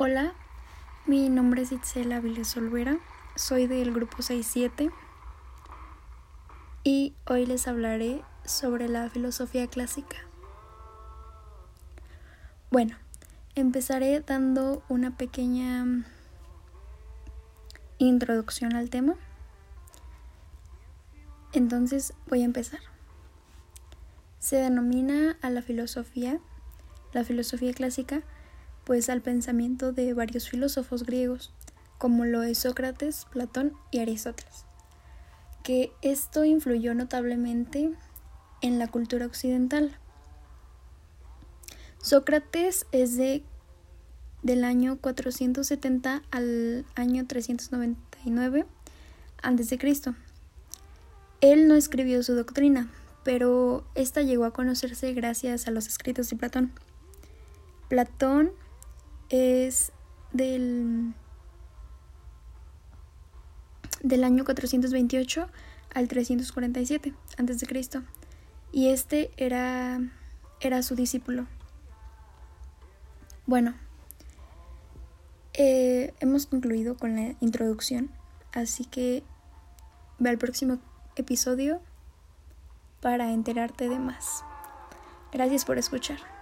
Hola, mi nombre es Itzela Viles Olvera, soy del grupo 67 y hoy les hablaré sobre la filosofía clásica. Bueno, empezaré dando una pequeña introducción al tema. Entonces voy a empezar. Se denomina a la filosofía, la filosofía clásica, pues al pensamiento de varios filósofos griegos, como lo es Sócrates, Platón y Aristóteles, que esto influyó notablemente en la cultura occidental. Sócrates es de del año 470 al año 399 a.C. Él no escribió su doctrina, pero esta llegó a conocerse gracias a los escritos de Platón. Platón es del, del año 428 al 347 a.C. Y este era, era su discípulo. Bueno, eh, hemos concluido con la introducción, así que ve al próximo episodio para enterarte de más. Gracias por escuchar.